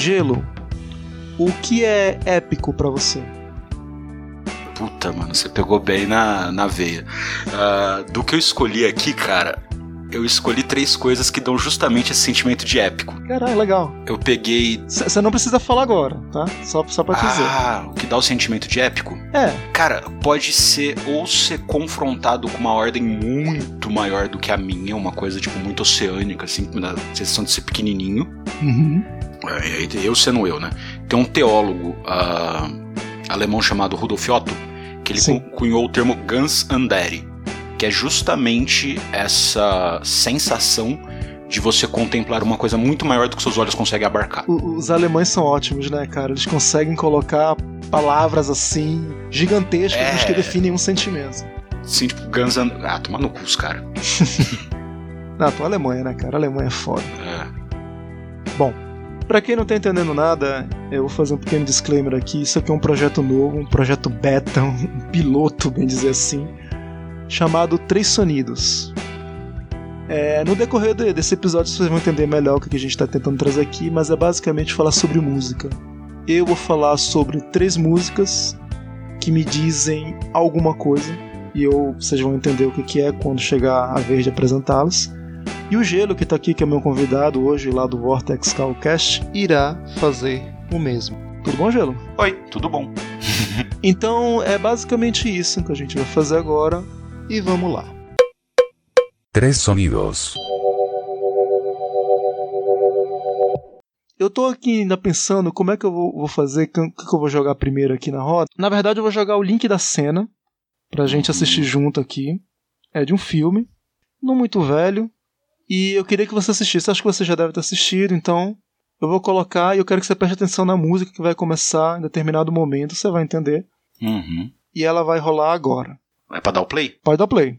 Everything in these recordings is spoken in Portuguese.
Gelo, o que é épico para você? Puta, mano, você pegou bem na, na veia. Uh, do que eu escolhi aqui, cara, eu escolhi três coisas que dão justamente esse sentimento de épico. Caralho, legal. Eu peguei. Você não precisa falar agora, tá? Só, só pra te ah, dizer. Ah, o que dá o sentimento de épico? É. Cara, pode ser ou ser confrontado com uma ordem muito maior do que a minha, uma coisa, tipo, muito oceânica, assim, na sensação de ser pequenininho. Uhum. É, eu sendo eu, né? Tem um teólogo uh, alemão chamado Rudolf Otto, que ele Sim. cunhou o termo Ganz Andere que é justamente essa sensação de você contemplar uma coisa muito maior do que seus olhos conseguem abarcar. Os alemães são ótimos, né, cara? Eles conseguem colocar palavras assim gigantescas é... que definem um sentimento. Sim, tipo, Guns and... Ah, toma no cu, cara. não, tô Alemanha, né, cara? A Alemanha é foda. É. Bom, para quem não tá entendendo nada, eu vou fazer um pequeno disclaimer aqui. Isso aqui é um projeto novo, um projeto beta, um piloto, bem dizer assim chamado Três Sonidos. É, no decorrer de, desse episódio vocês vão entender melhor o que a gente está tentando trazer aqui, mas é basicamente falar sobre música. Eu vou falar sobre três músicas que me dizem alguma coisa e eu, vocês vão entender o que, que é quando chegar a vez de apresentá-las. E o Gelo, que está aqui, que é meu convidado hoje lá do Vortex Calcast, irá fazer o mesmo. Tudo bom, Gelo? Oi, tudo bom. então é basicamente isso que a gente vai fazer agora e vamos lá. Três sonidos. Eu tô aqui ainda pensando como é que eu vou, vou fazer, o que, que eu vou jogar primeiro aqui na roda. Na verdade, eu vou jogar o link da cena pra gente assistir junto aqui. É de um filme, não muito velho, e eu queria que você assistisse. Acho que você já deve ter assistido, então eu vou colocar e eu quero que você preste atenção na música que vai começar em determinado momento, você vai entender. Uhum. E ela vai rolar agora. É pra dar o play? Pode dar play.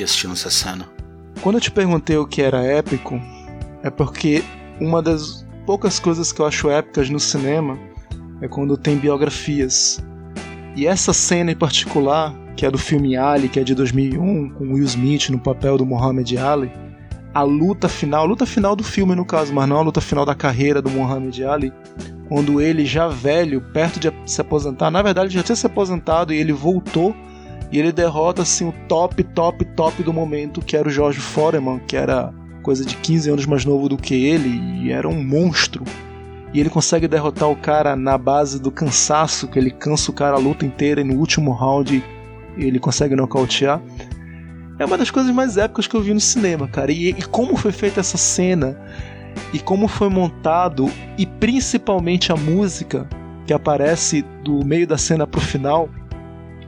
Aqui assistindo essa cena. Quando eu te perguntei o que era épico, é porque uma das poucas coisas que eu acho épicas no cinema é quando tem biografias. E essa cena em particular, que é do filme Ali, que é de 2001, com Will Smith no papel do Muhammad Ali, a luta final, a luta final do filme no caso, mas não a luta final da carreira do Muhammad Ali, quando ele já velho, perto de se aposentar, na verdade já tinha se aposentado e ele voltou e ele derrota assim o top, top, top do momento, que era o George Foreman, que era coisa de 15 anos mais novo do que ele e era um monstro. E ele consegue derrotar o cara na base do cansaço, que ele cansa o cara a luta inteira e no último round ele consegue nocautear. É uma das coisas mais épicas que eu vi no cinema, cara. E, e como foi feita essa cena, e como foi montado, e principalmente a música que aparece do meio da cena pro final,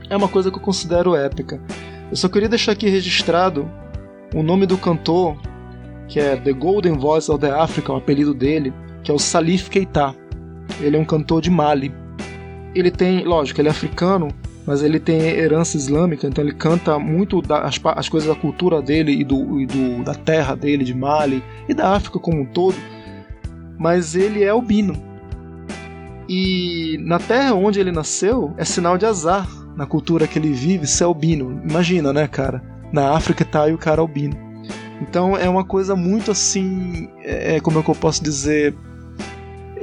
é uma coisa que eu considero épica. Eu só queria deixar aqui registrado o nome do cantor, que é The Golden Voice of the Africa, o apelido dele, que é o Salif Keita. Ele é um cantor de Mali. Ele tem, lógico, ele é africano, mas ele tem herança islâmica, então ele canta muito das as coisas da cultura dele e, do, e do, da terra dele, de Mali e da África como um todo. Mas ele é albino. E na terra onde ele nasceu é sinal de azar na cultura que ele vive ser albino. Imagina, né, cara? Na África tá aí o cara albino. Então é uma coisa muito assim, é, como é que eu posso dizer,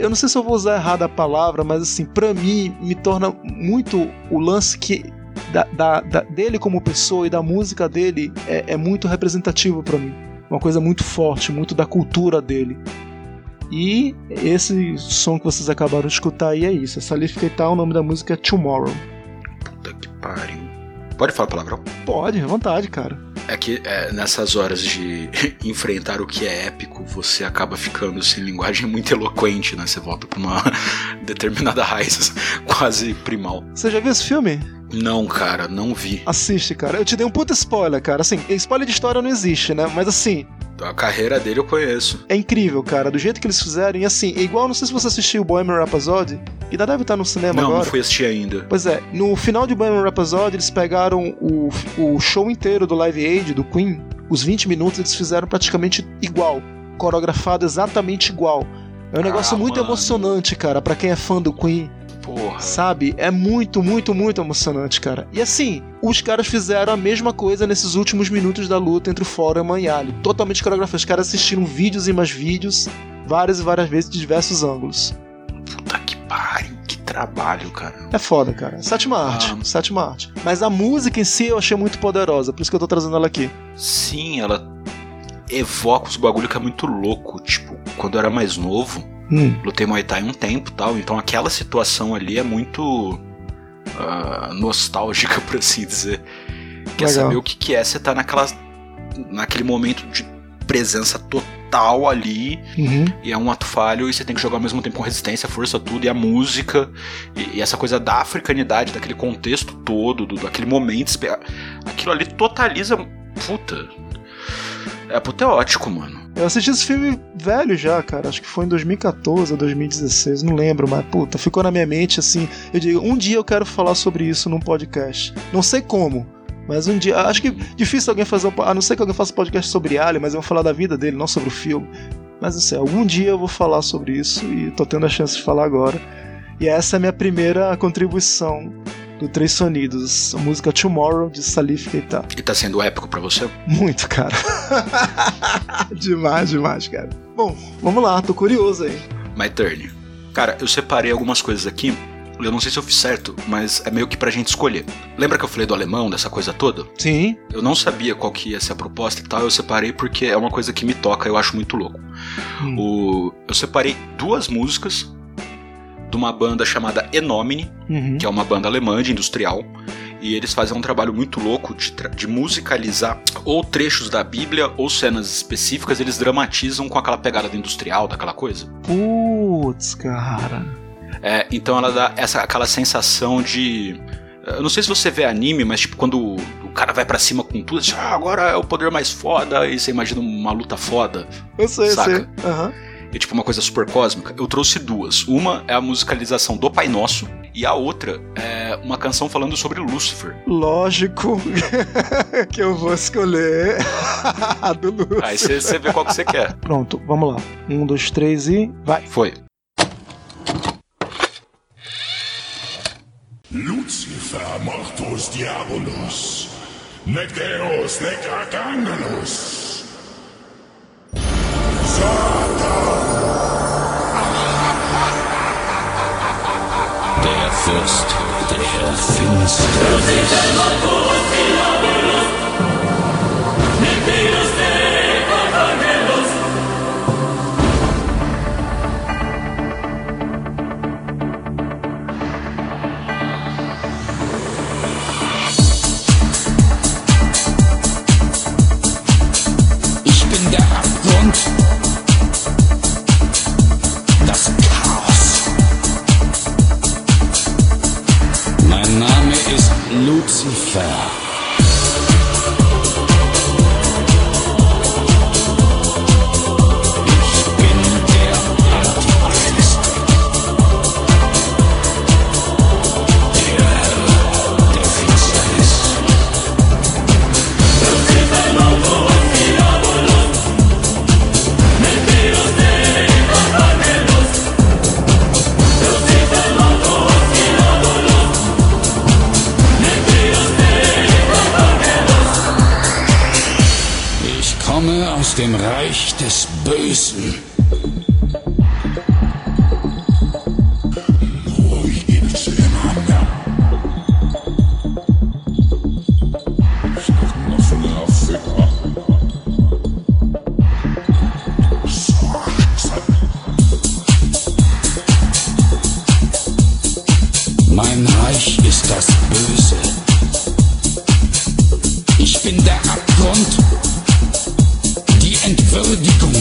eu não sei se eu vou usar errado a palavra, mas assim, para mim me torna muito o lance que da, da, da, dele como pessoa e da música dele é, é muito representativo para mim. Uma coisa muito forte, muito da cultura dele. E esse som que vocês acabaram de escutar aí é isso. Essa Salif Keita, o nome da música é Tomorrow. Pariu. Pode falar palavrão? Pode, à vontade, cara. É que é, nessas horas de enfrentar o que é épico, você acaba ficando sem linguagem muito eloquente, né? Você volta pra uma determinada raiz quase primal. Você já viu esse filme? Não, cara, não vi. Assiste, cara. Eu te dei um puta spoiler, cara. Assim, spoiler de história não existe, né? Mas assim, a carreira dele eu conheço. É incrível, cara, do jeito que eles fizeram. E assim, é igual, não sei se você assistiu o Bohemian Rhapsody, que ainda deve estar no cinema não, agora. Não, não fui assistir ainda. Pois é, no final de Bohemian Rhapsody, eles pegaram o, o show inteiro do Live Aid, do Queen, os 20 minutos eles fizeram praticamente igual, coreografado exatamente igual. É um negócio ah, muito mano. emocionante, cara, para quem é fã do Queen. Porra. Sabe? É muito, muito, muito emocionante, cara. E assim, os caras fizeram a mesma coisa nesses últimos minutos da luta entre o Foreman e Ali. Totalmente coreografado. Os caras assistiram vídeos e mais vídeos, várias e várias vezes, de diversos ângulos. Puta que pariu, que trabalho, cara. É foda, cara. Sétima ah. arte. Sétima arte. Mas a música em si eu achei muito poderosa, por isso que eu tô trazendo ela aqui. Sim, ela evoca os bagulho que é muito louco. Tipo, quando eu era mais novo Hum. Lutei Muay Thai um tempo tal, então aquela situação ali é muito uh, nostálgica, por assim dizer. Quer Legal. saber o que, que é você tá naquela, naquele momento de presença total ali uhum. e é um ato falho e você tem que jogar ao mesmo tempo com resistência, força, tudo, e a música e, e essa coisa da africanidade, daquele contexto todo, do, daquele momento, aquilo ali totaliza. Puta. É apoteótico, mano. Eu assisti esse filme velho já, cara. Acho que foi em 2014 ou 2016, não lembro, mas puta, ficou na minha mente assim. Eu digo, um dia eu quero falar sobre isso num podcast. Não sei como, mas um dia. Acho que difícil alguém fazer um. A não ser que alguém faça podcast sobre Alien, mas eu vou falar da vida dele, não sobre o filme. Mas sei, algum dia eu vou falar sobre isso e tô tendo a chance de falar agora. E essa é a minha primeira contribuição do Três Sonidos, a música Tomorrow de Salif Keita. E tá sendo épico para você? Muito, cara. demais, demais, cara. Bom, vamos lá, tô curioso aí. My turn. Cara, eu separei algumas coisas aqui. Eu não sei se eu fiz certo, mas é meio que pra gente escolher. Lembra que eu falei do alemão, dessa coisa toda? Sim. Eu não sabia qual que ia ser a proposta e tal, eu separei porque é uma coisa que me toca, eu acho muito louco. Hum. O... Eu separei duas músicas de uma banda chamada Enomine, uhum. que é uma banda alemã de industrial. E eles fazem um trabalho muito louco de, de musicalizar ou trechos da Bíblia ou cenas específicas, eles dramatizam com aquela pegada do industrial, daquela coisa. Putz, cara. É, então ela dá essa, aquela sensação de. Eu não sei se você vê anime, mas tipo, quando o cara vai para cima com tudo, assim, ah, agora é o poder mais foda, e você imagina uma luta foda. Eu sei, saca? eu sei. Uhum é tipo uma coisa super cósmica, eu trouxe duas. Uma é a musicalização do Pai Nosso, e a outra é uma canção falando sobre Lúcifer. Lógico que eu vou escolher a do Lúcifer. Aí você vê qual que você quer. Pronto, vamos lá. Um, dois, três e vai. Foi. Lucifer mortus diabolus, nec Deus nec. Fürst der Finsternis. Das Böse. Ich bin der Abgrund, die Entwürdigung,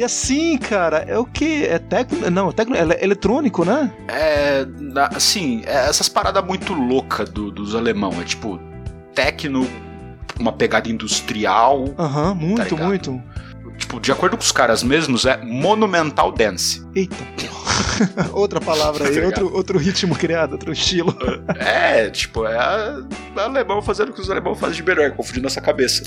e assim, cara, é o que? É técnico? Não, é técnico, é eletrônico, né? É. Assim, é essas paradas muito loucas do, dos alemão. É tipo, tecno, uma pegada industrial. Aham, muito, ligado? muito. De acordo com os caras mesmos, é monumental dance. Eita, outra palavra aí, Tá outro, outro ritmo criado, outro estilo. É, tipo, é a- alemão fazendo o que os alemão fazem de melhor, confundindo nossa cabeça.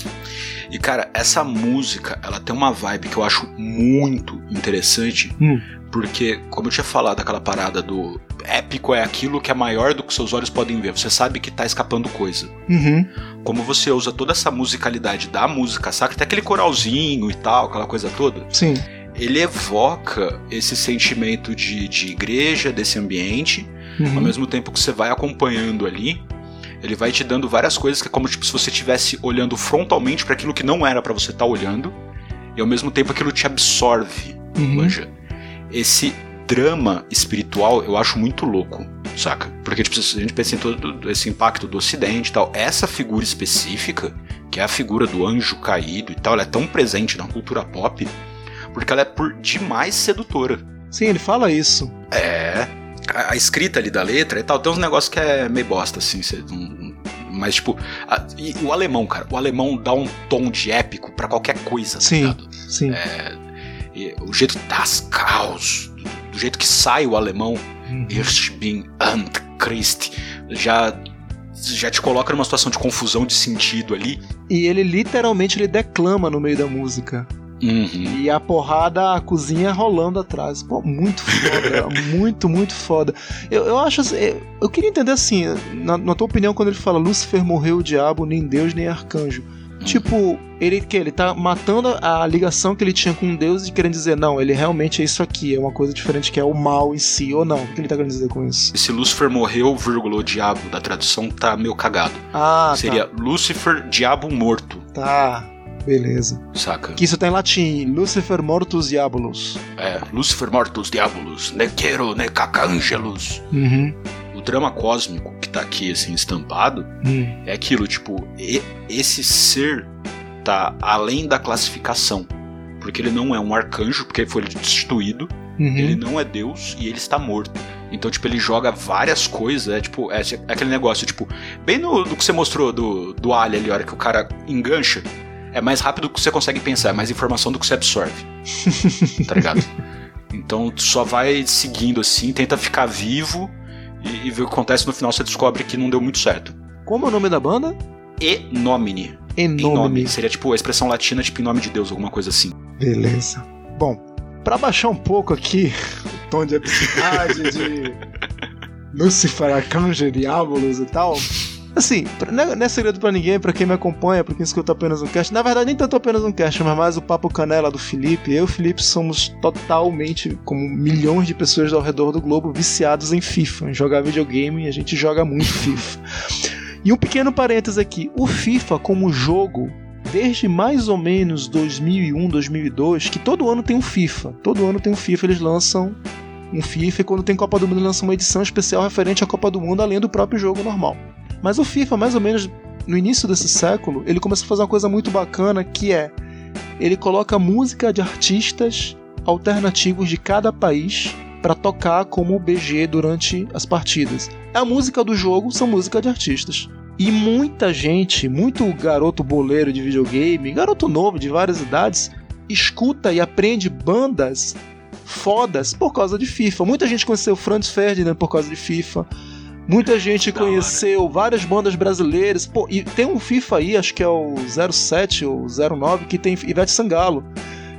E, cara, essa música, ela tem uma vibe que eu acho muito interessante, Hum. Porque, como eu tinha falado, aquela parada do épico é aquilo que é maior do que seus olhos podem ver. Você sabe que tá escapando coisa. Uhum. Como você usa toda essa musicalidade da música sacra, até aquele coralzinho e tal, aquela coisa toda, Sim. ele evoca esse sentimento de, de igreja, desse ambiente, Uhum. ao mesmo tempo que você vai acompanhando ali, ele vai te dando várias coisas que é como tipo, se você estivesse olhando frontalmente para aquilo que não era para você estar olhando, e ao mesmo tempo aquilo te absorve, Uhum. manja. Esse drama espiritual eu acho muito louco, saca? Porque tipo, se a gente pensa em todo esse impacto do ocidente e tal, essa figura específica, que é a figura do anjo caído e tal, ela é tão presente na cultura pop, porque ela é por demais sedutora. Sim, ele fala isso. É. A, a escrita ali da letra e tal, tem uns negócios que é meio bosta, assim. não- mas, tipo. a- e, o alemão, cara. O alemão dá um tom de épico pra qualquer coisa, tá Sim. ligado? E o jeito das caos, do, do jeito que sai o alemão, Uhum. Ich bin Antichrist, já. Já te coloca numa situação de confusão de sentido ali. E ele literalmente ele declama no meio da música. Uhum. E a porrada, a cozinha rolando atrás. Pô, muito foda. muito, muito foda. Eu, eu acho assim. eu- Eu queria entender assim, na, na tua opinião, quando ele fala Lúcifer morreu o diabo, nem Deus, nem arcanjo. Tipo, ele que ele tá matando a ligação que ele tinha com Deus e querendo dizer, não, ele realmente é isso aqui, é uma coisa diferente que é o mal em si, ou não? O que ele tá querendo dizer com isso? Esse Lúcifer morreu, vírgula, o diabo da tradução tá meio cagado. Ah, Seria Lúcifer, diabo morto, tá. Tá. Beleza. saca? Que isso tá em latim, Lucifer mortus diabolos. É, Lucifer mortus diabolos, ne quero ne cacangelos. Uhum. Drama cósmico que tá aqui, assim, estampado, Hum. é aquilo, tipo, e- esse ser tá além da classificação. Porque ele não é um arcanjo, porque foi destituído, Uhum. ele não é Deus e ele está morto. Então, tipo, ele joga várias coisas, é tipo, é, é aquele negócio, tipo, bem no, do que você mostrou do, do Alien ali, a hora que o cara engancha, é mais rápido do que você consegue pensar, é mais informação do que você absorve. tá ligado? Então tu só vai seguindo assim, tenta ficar vivo e, e ver o que acontece no final você descobre que não deu muito certo. Como é o nome da banda? E nomine. Em Enome. nome. Seria tipo a expressão latina, tipo em nome de Deus, alguma coisa assim. Beleza. Bom, pra baixar um pouco aqui o tom de epicidade de Lucifer, Arcanjo, Diabolos e tal. Assim, é, não é segredo pra ninguém, pra quem me acompanha, pra quem escuta apenas um cast. Na verdade, nem tanto apenas um cast, mas mais o Papo Canela do Felipe. Eu e o Felipe somos totalmente, como milhões de pessoas ao redor do globo, viciados em FIFA, em jogar videogame, e a gente joga muito FIFA. E um pequeno parênteses aqui: o FIFA, como jogo, desde mais ou menos 2001, 2002, que todo ano tem um FIFA. Todo ano tem um FIFA, eles lançam um FIFA e quando tem Copa do Mundo lançam uma edição especial referente à Copa do Mundo, além do próprio jogo normal. Mas o FIFA, mais ou menos no início desse século, ele começou a fazer uma coisa muito bacana que é ele coloca música de artistas alternativos de cada país para tocar como BG durante as partidas. A música do jogo são música de artistas. E muita gente, muito garoto boleiro de videogame, garoto novo de várias idades, escuta e aprende bandas fodas por causa de FIFA. Muita gente conheceu Franz Ferdinand por causa de FIFA. Muita gente Da hora. conheceu várias bandas brasileiras. Pô, e tem um FIFA aí, acho que é o 07 ou 09, que tem Ivete Sangalo.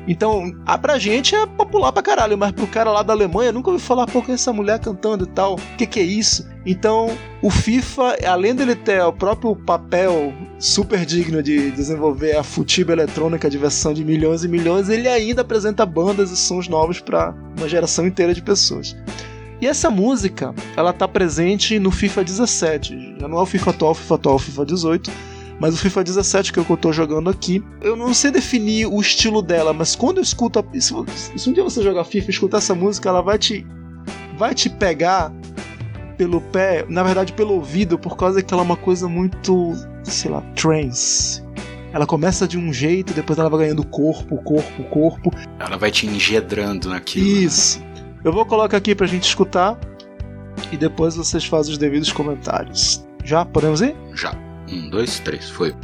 Então, a pra gente é popular pra caralho, mas pro cara lá da Alemanha nunca ouviu falar, pô, que é essa mulher cantando e tal, o que que é isso? Então, o FIFA, além dele ter o próprio papel super digno de desenvolver a futiba eletrônica, a diversão de milhões e milhões, ele ainda apresenta bandas e sons novos pra uma geração inteira de pessoas. E essa música, ela tá presente no FIFA 17. Já não é o FIFA atual, FIFA atual, FIFA 18. Mas o FIFA 17 que eu estou jogando aqui, eu não sei definir o estilo dela, mas quando eu escuto. A, se, se um dia você jogar FIFA e escutar essa música, ela vai te. vai te pegar pelo pé, na verdade pelo ouvido, por causa que ela é uma coisa muito. sei lá, trance. Ela começa de um jeito, depois ela vai ganhando corpo, corpo, corpo. Ela vai te engedrando naquilo. Né? Isso. Né? Eu vou colocar aqui pra gente escutar e depois vocês fazem os devidos comentários. Já? Podemos ir? Já. Um, dois, três, foi.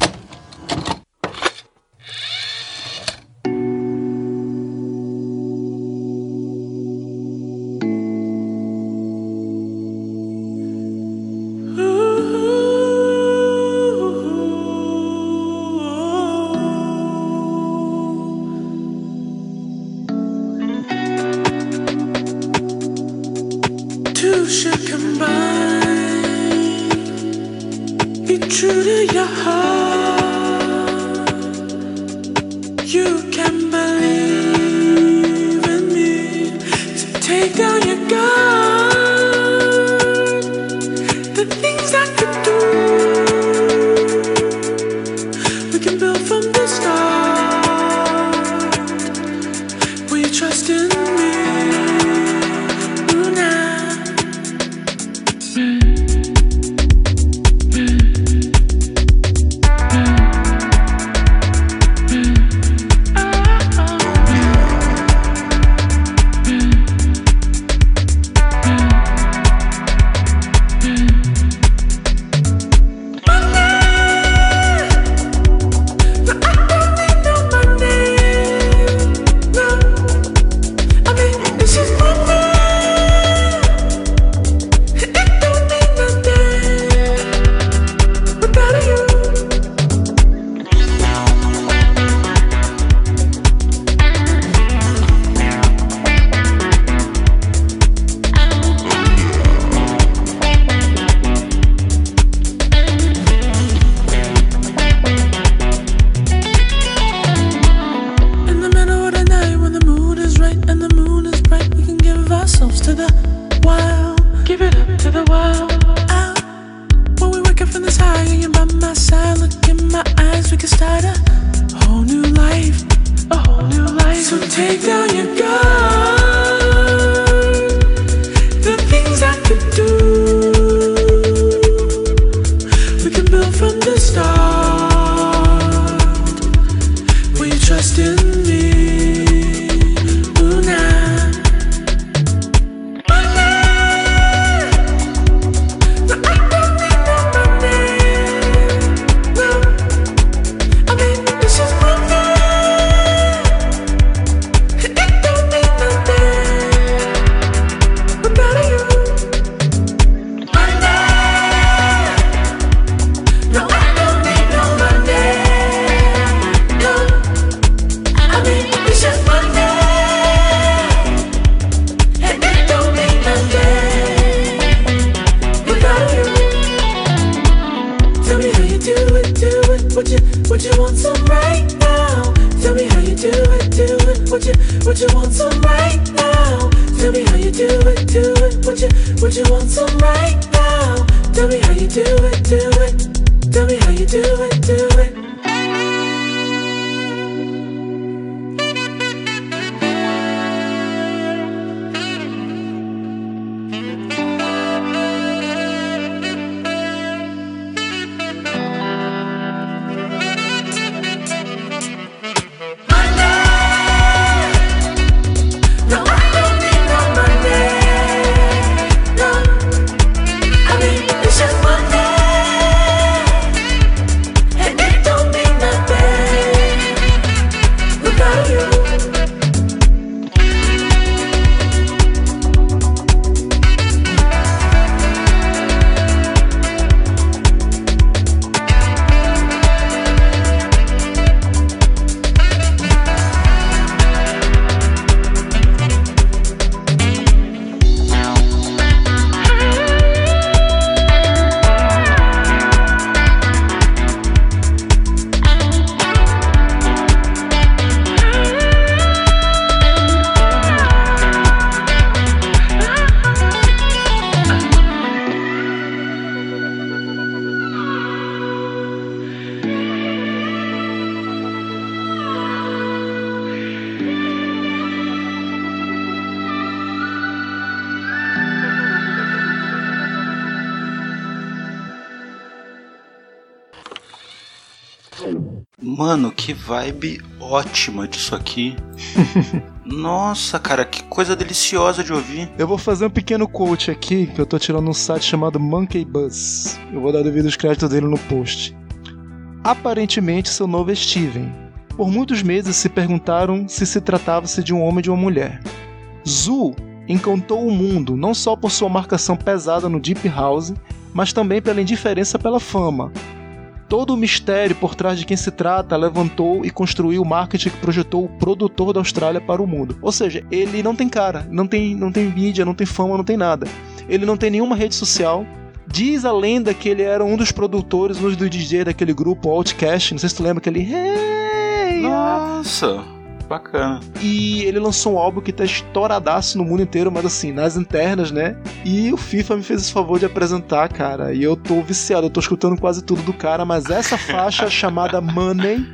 you want some right now. Tell me how you do it, do it. Tell me how you do it, do it. Mano, que vibe ótima disso aqui. Nossa, cara, que coisa deliciosa de ouvir. Eu vou fazer um pequeno quote aqui, que eu tô tirando um site chamado Monkey Buzz. Eu vou dar devido os créditos dele no post. Aparentemente, seu novo é Steven. Por muitos meses se perguntaram se se tratava-se de um homem ou de uma mulher. Zu encantou o mundo não só por sua marcação pesada no Deep House, mas também pela indiferença pela fama. Todo o mistério por trás de quem se trata levantou e construiu o marketing que projetou o produtor da Austrália para o mundo. Ou seja, ele não tem cara, não tem, não tem mídia, não tem fama, não tem nada. Ele não tem nenhuma rede social. Diz a lenda que ele era um dos produtores, um dos DJ daquele grupo Outcast. Não sei se tu lembra aquele. Hey, Nossa, bacana. e ele lançou um álbum que tá estouradaço no mundo inteiro, mas assim, nas internas, né? E o FIFA me fez esse favor de apresentar, cara. E eu tô viciado, eu tô escutando quase tudo do cara, mas essa faixa chamada Money,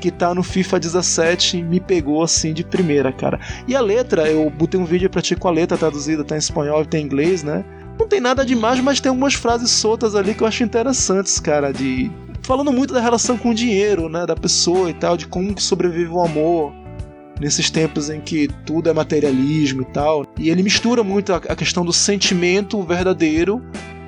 que tá no FIFA 17, me pegou assim de primeira, cara. E a letra, eu botei um vídeo pra ti com a letra traduzida, tá em espanhol e tem em inglês, né? Não tem nada demais, mas tem algumas frases soltas ali que eu acho interessantes, cara, de falando muito da relação com o dinheiro, né, da pessoa e tal, de como que sobrevive o amor nesses tempos em que tudo é materialismo e tal. E ele mistura muito a, questão do sentimento verdadeiro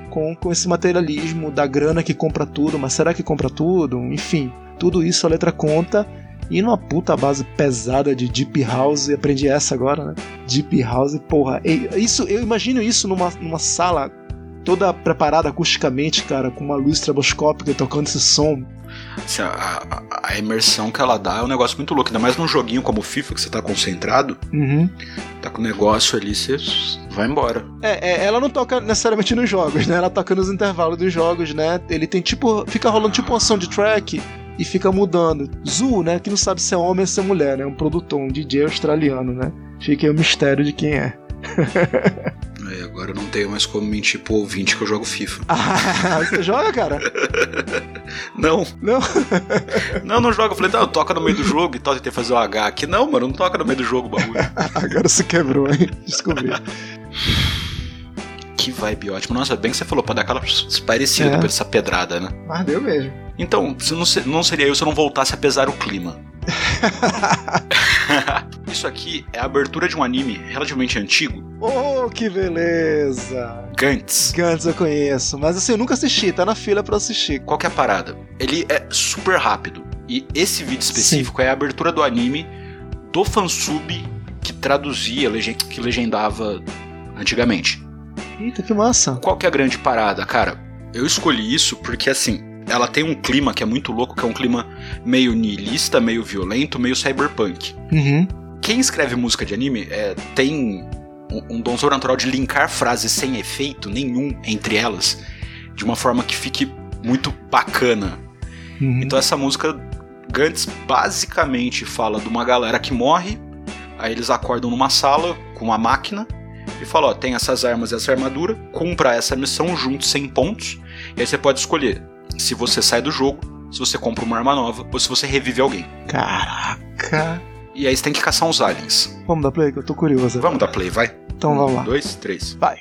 com, com esse materialismo da grana que compra tudo, mas será que compra tudo? Enfim, tudo isso a letra conta. E numa puta base pesada de Deep House, aprendi essa agora, né? Deep House, porra. Isso, eu imagino isso numa, numa sala toda preparada acusticamente, cara, com uma luz estroboscópica tocando esse som. Assim, a, a- a imersão que ela dá é um negócio muito louco. Ainda mais num joguinho como o FIFA, que você tá concentrado, Uhum. tá com o negócio ali, você vai embora. É, é, ela não toca necessariamente nos jogos, né? Ela toca nos intervalos dos jogos, né? Ele tem tipo. Fica rolando tipo uma soundtrack e fica mudando. Zu, né? Que não sabe se é homem ou se é mulher, né? Um produtor, um DJ australiano, né? Fica aí o mistério de quem é. Aí agora eu não tenho mais como mentir pro ouvinte que eu jogo FIFA. Ah, você joga, cara? Não, Não? não, não jogo. Eu falei, não, toca no meio do jogo e tal, tentei fazer o H aqui. Não, mano, não toca no meio do jogo o bagulho. Agora se quebrou, hein? Descobri. que vibe ótimo. Nossa, bem que você falou, pra dar aquela parecida É. depois dessa pedrada, né? Mas deu mesmo. Então, não, não seria eu se eu não voltasse a pesar o clima. Isso aqui é a abertura de um anime relativamente antigo, Oh, que beleza! Gantz. Gantz eu conheço, mas assim, eu nunca assisti, tá na fila pra assistir. Qual que é a parada? Ele é super rápido. E esse vídeo específico é a abertura do anime do fansub que traduzia, que legendava antigamente. Eita, que massa! Qual que é a grande parada, cara? Eu escolhi isso porque assim, ela tem um clima que é muito louco, que é um clima meio niilista, meio violento, meio cyberpunk. Uhum. Quem escreve música de anime é, tem um, um dom sobrenatural de linkar frases sem efeito nenhum entre elas, de uma forma que fique muito bacana. uhum. Então essa música Gantz basicamente fala de uma galera que morre, aí eles acordam numa sala com uma máquina e falam, ó, tem essas armas e essa armadura, cumpra essa missão juntos 100 pontos, e aí você pode escolher se você sai do jogo, se você compra uma arma nova ou se você revive alguém. Caraca! E aí você tem que caçar uns aliens. Vamos dar play que eu tô curioso. Vamos dar play, vai? Então vamos lá. Um, dois, três. Vai.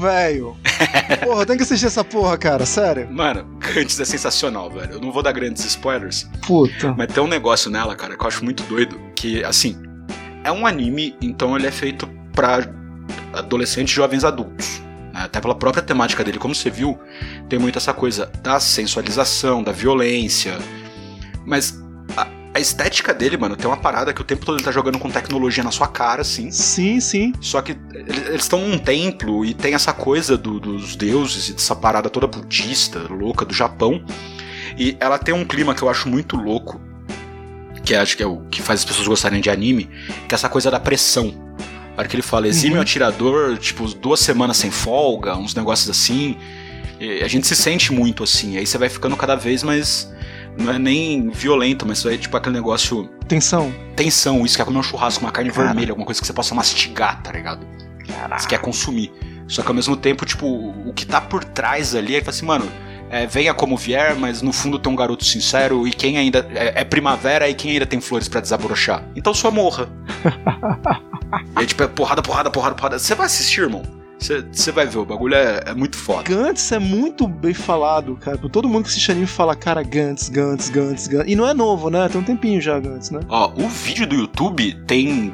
Velho. Porra, tem que assistir essa porra, cara, sério. Mano, Gantz é sensacional, velho. Eu não vou dar grandes spoilers, Puta. mas tem um negócio nela, cara, que eu acho muito doido. Que, assim, é um anime, então ele é feito pra adolescentes e jovens adultos. né? Até pela própria temática dele, como você viu, tem muito essa coisa da sensualização, da violência. Mas a, estética dele, mano, tem uma parada que o tempo todo ele tá jogando com tecnologia na sua cara, assim. Sim, sim. Só que ele- eles estão num templo e tem essa coisa do- dos deuses e dessa parada toda budista, louca do Japão. E ela tem um clima que eu acho muito louco, que acho que é o que faz as pessoas gostarem de anime, que é essa coisa da pressão. A hora que ele fala, exime o atirador, tipo, duas semanas sem folga, uns negócios assim. E a gente se sente muito assim. Aí você vai ficando cada vez mais. Não é nem violento, mas vai tipo aquele negócio. Tensão. Tensão, isso quer comer um churrasco, uma carne Cara. vermelha, alguma coisa que você possa mastigar, tá ligado? Você quer consumir. Só que ao mesmo tempo, tipo, o que tá por trás ali é que assim, mano, é, venha como vier, mas no fundo tem um garoto sincero e quem ainda. É, é primavera e quem ainda tem flores pra desabrochar. Então só morra. e aí, tipo, é porrada, porrada, porrada, porrada. Você vai assistir, irmão? Você vai ver, o bagulho é, é muito foda. Gantz é muito bem falado, cara. Todo mundo que assiste anime fala, cara, Gantz, Gantz, Gantz, Gantz. E não é novo, né? Tem um tempinho já, Gantz, né? Ó, o vídeo do YouTube tem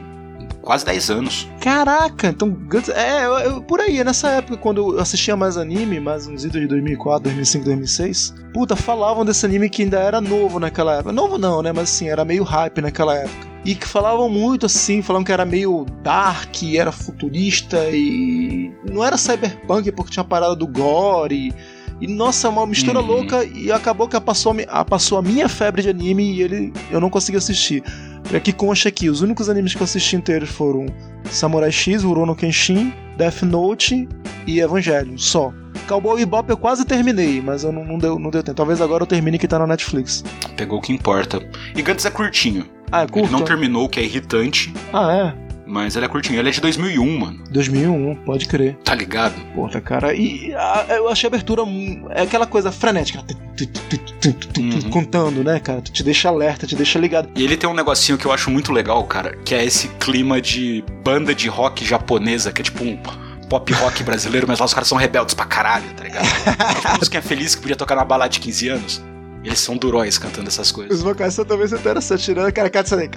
quase 10 anos. Caraca, então Gantz. É, eu- eu- por aí, é nessa época, quando eu assistia mais anime, mais uns idos de 2004, 2005, 2006. Puta, falavam desse anime que ainda era novo naquela época. Novo não, né? Mas assim, era meio hype naquela época. E que falavam muito assim, falavam que era meio dark, era futurista e. Não era cyberpunk porque tinha a parada do gore. E nossa, uma mistura Uhum. louca e acabou que passou, a mi- a- passou a minha febre de anime e ele eu não consegui assistir. Pra que consta aqui, os únicos animes que eu assisti inteiros foram Samurai X, Rurouni Kenshin, Death Note e Evangelion, só. Cowboy Bebop eu quase terminei, mas eu não, não deu, não deu tempo. Talvez agora eu termine que tá na Netflix. Pegou o que importa. E Gantz é curtinho. Ah, é Ele curto? não terminou, o que é irritante, Ah, é? mas ele é curtinho. Ele é de 2001, mano. 2001, pode crer. Tá ligado? Puta, cara. E a- eu achei a abertura. É aquela coisa frenética. Uhum. Contando, né, cara? Tu te deixa alerta, te deixa ligado. E ele tem um negocinho que eu acho muito legal, cara, que é esse clima de banda de rock japonesa, que é tipo um pop rock brasileiro, mas lá os caras são rebeldes pra caralho, tá ligado? É tipo uma musiquinha feliz que podia tocar numa balada de 15 anos. Eles são duróis cantando essas Os coisas. vocais são talvez interessantes, tirando aquela cara de saber.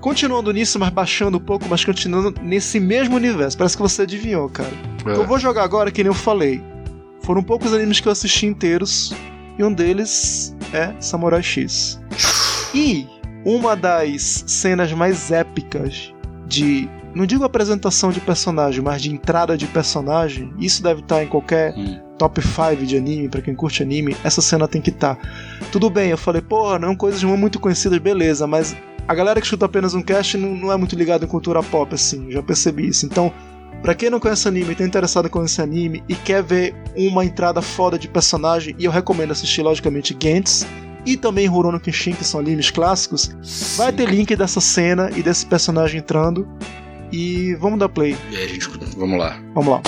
Continuando nisso, mas baixando um pouco, mas continuando nesse mesmo universo. Parece que você adivinhou, cara. É. Eu vou jogar agora, que nem eu falei. Foram poucos animes que eu assisti inteiros, e um deles é Samurai X. E uma das cenas mais épicas de. Não digo apresentação de personagem, mas de entrada de personagem. Isso deve estar em qualquer Hum. top 5 de anime, pra quem curte anime. Essa cena tem que estar. Tudo bem, eu falei, porra, não coisas não muito conhecidas, beleza, mas a galera que escuta apenas um cast não, não é muito ligada em cultura pop, assim, já percebi isso. Então, pra quem não conhece anime, tá interessado em conhecer anime e quer ver uma entrada foda de personagem, e eu recomendo assistir, logicamente, Gantz e também Rurouni Kenshin, que são animes clássicos, vai Sim. ter link dessa cena e desse personagem entrando. E vamos dar play. Aí, gente, vamos lá. Vamos lá.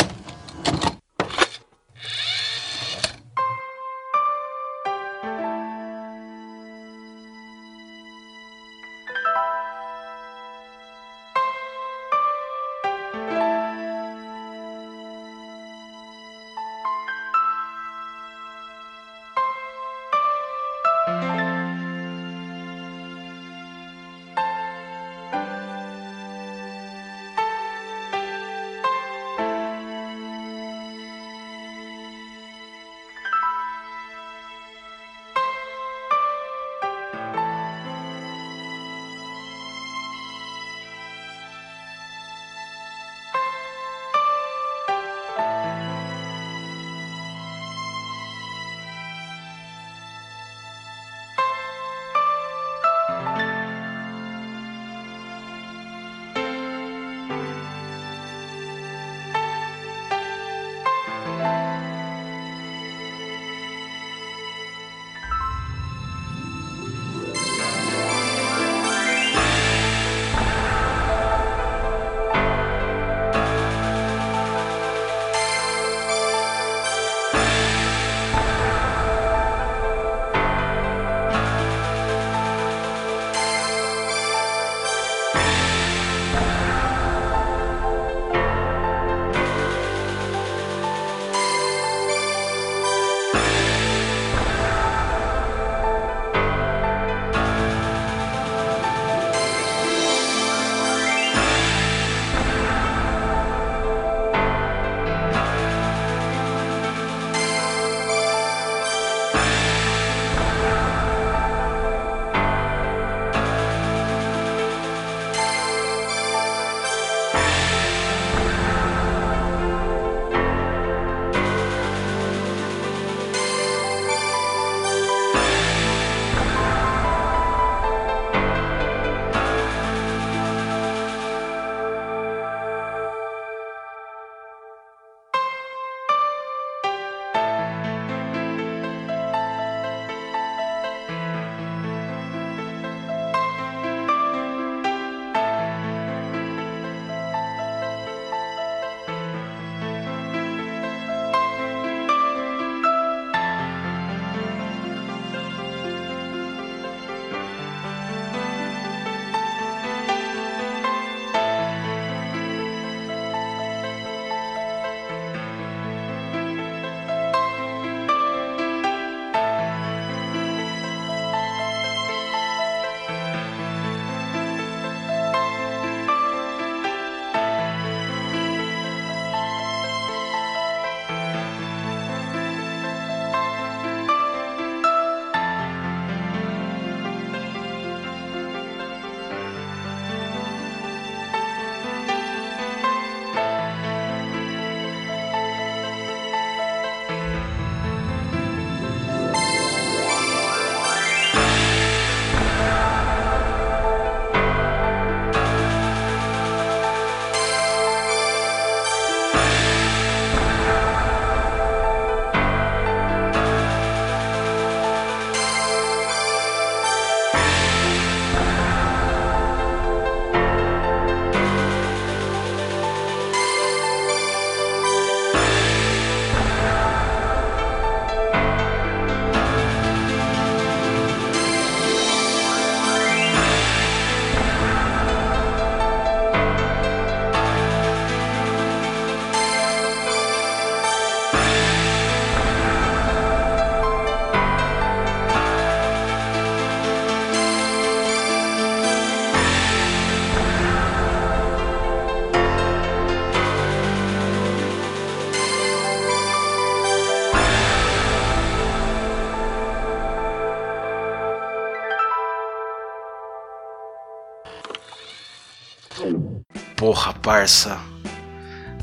Porra, parça.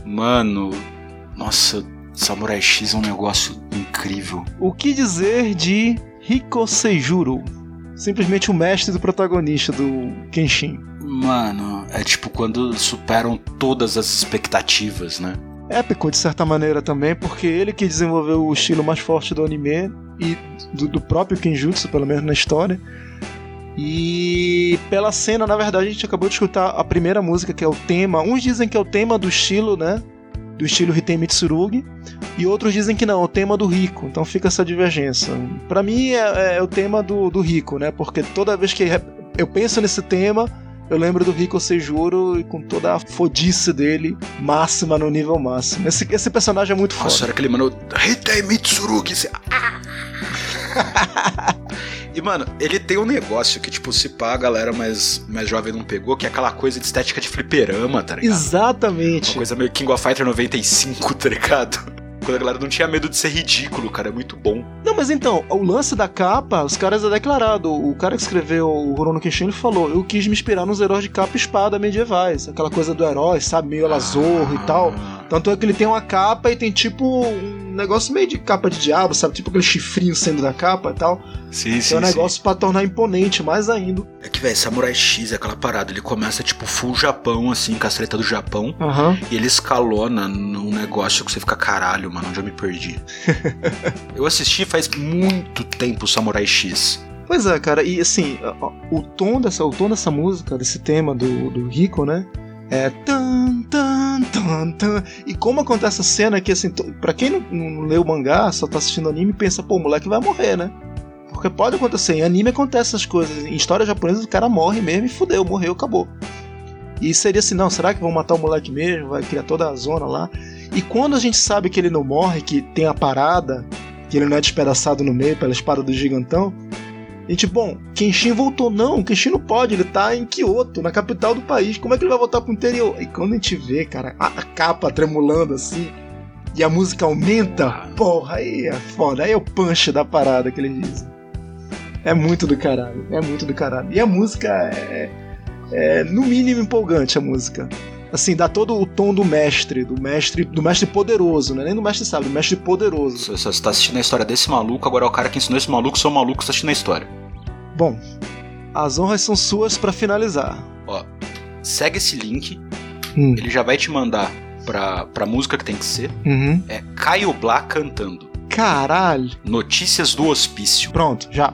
Mano, nossa, Samurai X é um negócio incrível. O que dizer de Hiko Seijuro? Simplesmente o mestre do protagonista do Kenshin. Mano, é tipo quando superam todas as expectativas, né? Épico de certa maneira também, porque ele que desenvolveu o estilo mais forte do anime e do, do próprio Kenjutsu, pelo menos na história. E pela cena, na verdade, a gente acabou de escutar a primeira música, que é o tema. Uns dizem que é o tema do estilo, né? Do estilo Hitei Mitsurugi. E outros dizem que não, é o tema do Rico. Então fica essa divergência. Pra mim é, é o tema do, do Rico, né? Porque toda vez que eu penso nesse tema, eu lembro do Rico Seijuro e com toda a fodice dele, máxima no nível máximo. Esse, esse personagem é muito Nossa, foda. era aquele mano. Hitei Mitsurugi. E, mano, ele tem um negócio que, tipo, se pá, a galera mais, mais jovem não pegou, que é aquela coisa de estética de fliperama, tá ligado? Uma Exatamente. coisa meio King of Fighter 95, tá ligado? Quando a galera não tinha medo de ser ridículo, cara, é muito bom. Não, mas então, o lance da capa, os caras é declarado. O cara que escreveu o Rurouni Kenshin, ele falou: Eu quis me inspirar nos heróis de capa e espada medievais. Aquela coisa do herói, sabe? Meio lazorro e tal. Tanto é que ele tem uma capa e tem tipo um negócio meio de capa de diabo, sabe? Tipo aquele chifrinho sendo da capa e tal. Sim, é um negócio pra tornar imponente mais ainda. É que, velho, Samurai X é aquela parada. Ele começa, tipo, full Japão, assim, com a do Japão. Aham. E ele escalona num negócio que você fica, caralho, mano, onde eu me perdi. eu assisti faz muito tempo Samurai X. Pois é, cara, e assim, o tom dessa, o tom dessa música, desse tema do, do Rico, né? É tan, tan, tan, tan. E como acontece a cena que, assim, pra quem não, não lê o mangá, só tá assistindo anime, pensa, pô, o moleque vai morrer, né? Porque pode acontecer, em anime acontece essas coisas. Em história japonesa, o cara morre mesmo e fudeu, morreu, acabou. E seria assim, não, será que vão matar o moleque mesmo? Vai criar toda a zona lá. E quando a gente sabe que ele não morre, que tem a parada, que ele não é despedaçado no meio pela espada do gigantão, a gente, bom, Kenshin voltou. Não, Kenshin não pode, ele tá em Kyoto, na capital do país. Como é que ele vai voltar pro interior? E quando a gente vê, cara, a, a capa tremulando assim, e a música aumenta, porra, aí é foda. Aí é o punch da parada que ele diz. É muito do caralho, é muito do caralho. E a música é, é no mínimo empolgante, a música. Assim, dá todo o tom do mestre, do mestre, do mestre poderoso, né? Nem do mestre sábio, do mestre poderoso. Se você tá assistindo a história desse maluco, agora é o cara que ensinou esse maluco, seu maluco tá assistindo a história. Bom, as honras são suas pra finalizar. Ó, segue esse link, Hum. ele já vai te mandar pra, pra música que tem que ser. Uhum. É Caio Blá cantando. Caralho. Notícias do Hospício. Pronto, já.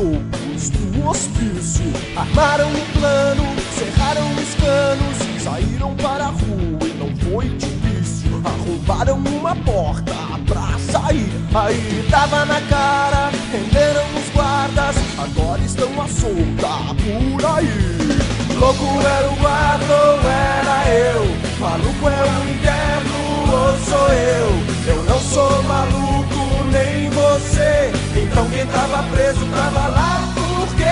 Loucos do hospício Armaram um plano, cerraram os canos Saíram para a rua. E não foi difícil Arrombaram uma porta pra sair. Aí tava na cara, renderam os guardas Agora estão à solta por aí. Louco era o guarda ou era eu? Maluco é o interno ou sou eu? Eu não sou maluco nem você. Então quem tava preso tava lá por quê?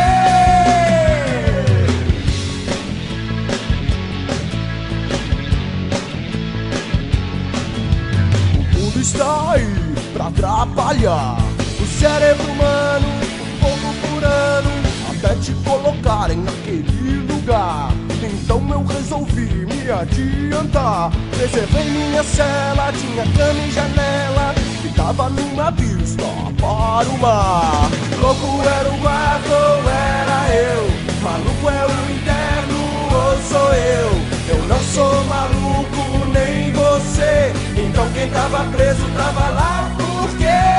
O mundo está aí pra atrapalhar. O cérebro humano, um pouco por ano Até te colocarem naquele lugar. Então eu resolvi me adiantar. Reservei minha cela, tinha cama e janela E numa vista para o mar Louco era o guarda ou era eu. Maluco é o interno ou sou eu. Eu não sou maluco nem você. Então quem tava preso tava lá por quê?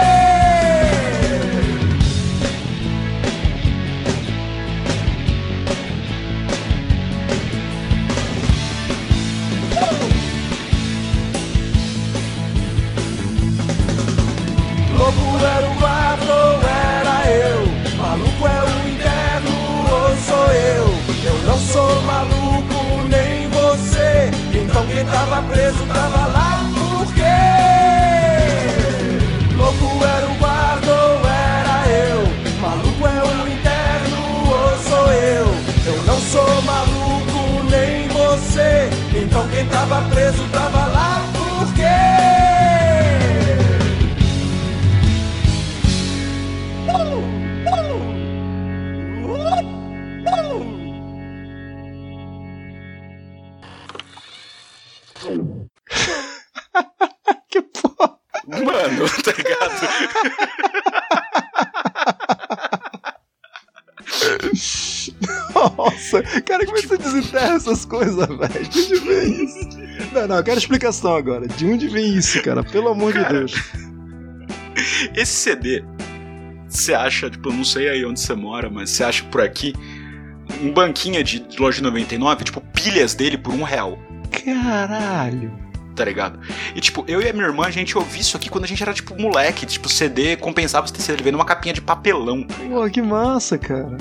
sou maluco, nem você. Então quem tava preso tava lá por quê? Louco era o guarda ou era eu? Maluco é o interno ou sou eu? Eu não sou maluco, nem você. Então quem tava preso tava essas coisas, velho? De onde vem isso? Não, não, eu quero explicação agora. De onde vem isso, cara? Pelo amor de Deus. Esse CD, você acha, tipo, eu não sei aí onde você mora, mas você acha por aqui um banquinha de loja de 99, tipo, pilhas dele por um real, Caralho. tá ligado? E tipo, eu e a minha irmã, a gente ouvia isso aqui quando a gente era, tipo, moleque. Tipo, CD compensava você ter CD, numa capinha de papelão. Pô, que massa, cara.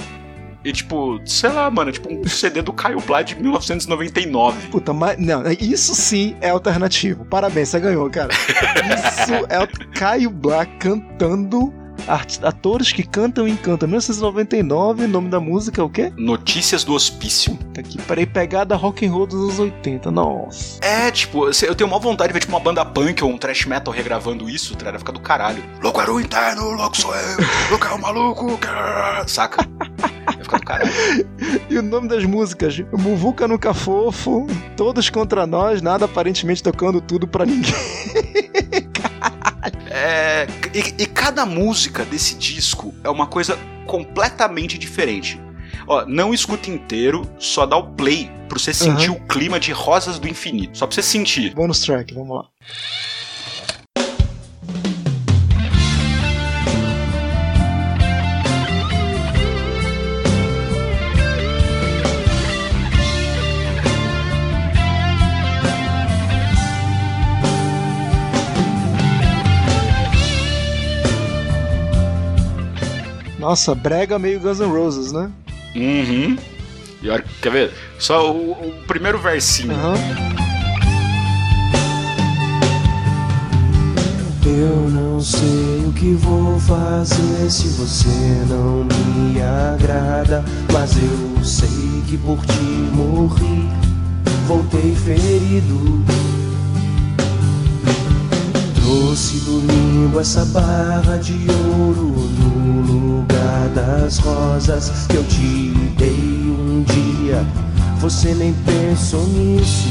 E tipo, sei lá, mano, tipo um CD do Caio Blá de 1999. Puta, mas. Não, isso sim é alternativo. Parabéns, você ganhou, cara. Isso é o Caio Black cantando. art- Atores que cantam e encantam. 1999, o nome da música é o quê? Notícias do Hospício. Tá aqui, peraí, pegada rock and roll dos anos 80. Nossa. É, tipo, eu tenho uma vontade de ver tipo uma banda punk ou um thrash metal regravando isso, tá? Vai ficar do caralho. Louco era o interno, louco sou eu, louco é o maluco, saca? Ficar do caralho. E o nome das músicas? Muvuca no Cafofo, Todos contra nós, nada aparentemente tocando tudo pra ninguém. É, e, e cada música desse disco é uma coisa completamente diferente. Ó, não escuta inteiro, só dá o play pra você sentir Aham. o clima de Rosas do Infinito. Só pra você sentir. Bonus track, vamos lá. Nossa, brega meio Guns N' Roses, né? Uhum. Quer ver? Só o, o primeiro versinho. Aham. Eu não sei o que vou fazer se você não me agrada. Mas eu sei que por ti morri, voltei ferido. Trouxe do limbo essa barra de ouro no lugar das rosas que eu te dei um dia. Você nem pensou nisso.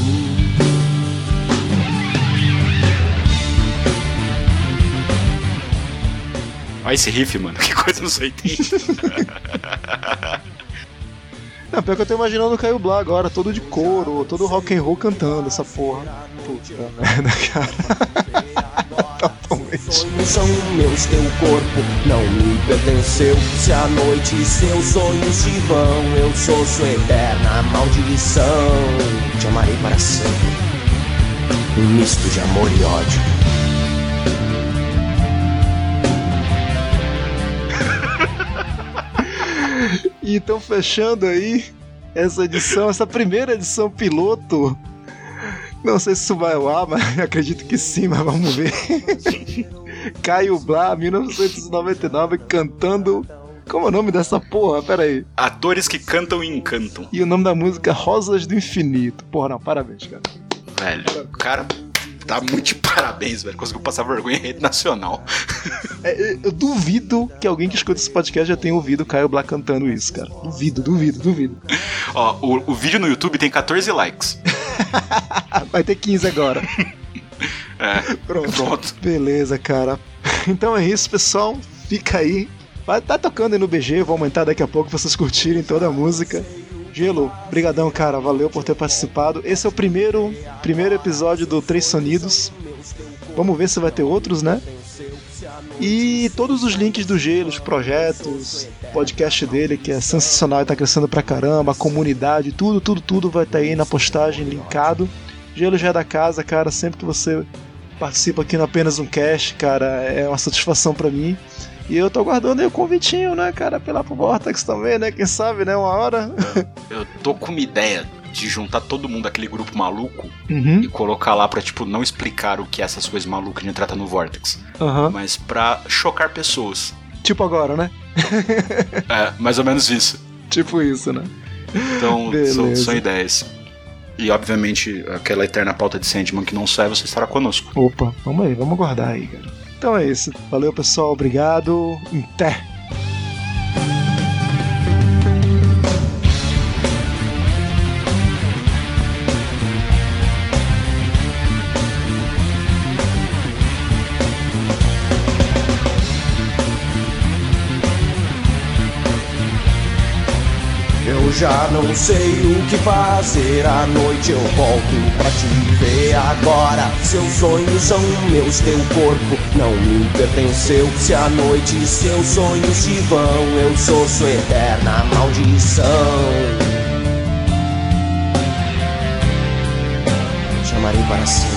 Olha esse riff, mano. Que coisa não sei tem. Não, pior que eu tô imaginando o Caio Blá agora, todo de couro, todo rock and roll cantando essa porra. Puta merda, cara. Sonhos são meus, teu corpo não me pertenceu. Se a noite seus sonhos se vão, eu sou sua eterna maldição. Te amarei para sempre. Um misto de amor e ódio. E então, fechando aí essa edição, essa primeira edição piloto. Não sei se isso vai ao ar, mas acredito que sim, mas vamos ver. Caio Blá, 1999, cantando. Como é o nome dessa porra? Pera aí. Atores que cantam e encantam. E o nome da música Rosas do Infinito. Porra, não, parabéns, cara. Velho, o cara tá muito de parabéns, velho. Conseguiu passar vergonha em rede nacional. É, eu- duvido que alguém que escuta esse podcast já tenha ouvido o Caio Blá cantando isso, cara. Duvido, duvido, duvido. Ó, o, o vídeo no YouTube tem 14 likes. Vai ter 15 agora. É, Pronto. pronto. Beleza, cara. Então é isso, pessoal. Fica aí. Vai tá tocando aí no BG, vou aumentar daqui a pouco pra vocês curtirem toda a música. Gelo, brigadão, cara. Valeu por ter participado. Esse é o primeiro, primeiro episódio do Três Sonidos. Vamos ver se vai ter outros, né? E todos os links do Gelo, os projetos, podcast dele, que é sensacional e tá crescendo pra caramba, a comunidade, tudo, tudo, tudo vai estar aí na postagem linkado. Gelo já é da casa, cara. Sempre que você participa aqui no Apenas um Cast, cara, é uma satisfação pra mim. E eu tô aguardando aí o convitinho, né, cara, pela pro Vortex também, né? Quem sabe, né, uma hora. Eu tô com uma ideia de juntar todo mundo daquele grupo maluco Uhum. e colocar lá pra, tipo, não explicar o que é essas coisas malucas que a gente trata no Vortex, Aham. mas pra chocar pessoas. Tipo agora, né? É, mais ou menos isso. Tipo isso, né? Então, são, são ideias. E obviamente aquela eterna pauta de Sandman que não sai, você estará conosco. Opa, vamos aí, vamos aguardar aí, cara. Então é isso. Valeu, pessoal. Obrigado. Até. Já não sei o que fazer. À noite eu volto pra te ver agora. Seus sonhos são meus, teu corpo não me pertenceu. Se à noite seus sonhos se vão, eu sou sua eterna maldição. Chamarei para sempre,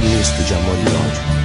misto de amor e ódio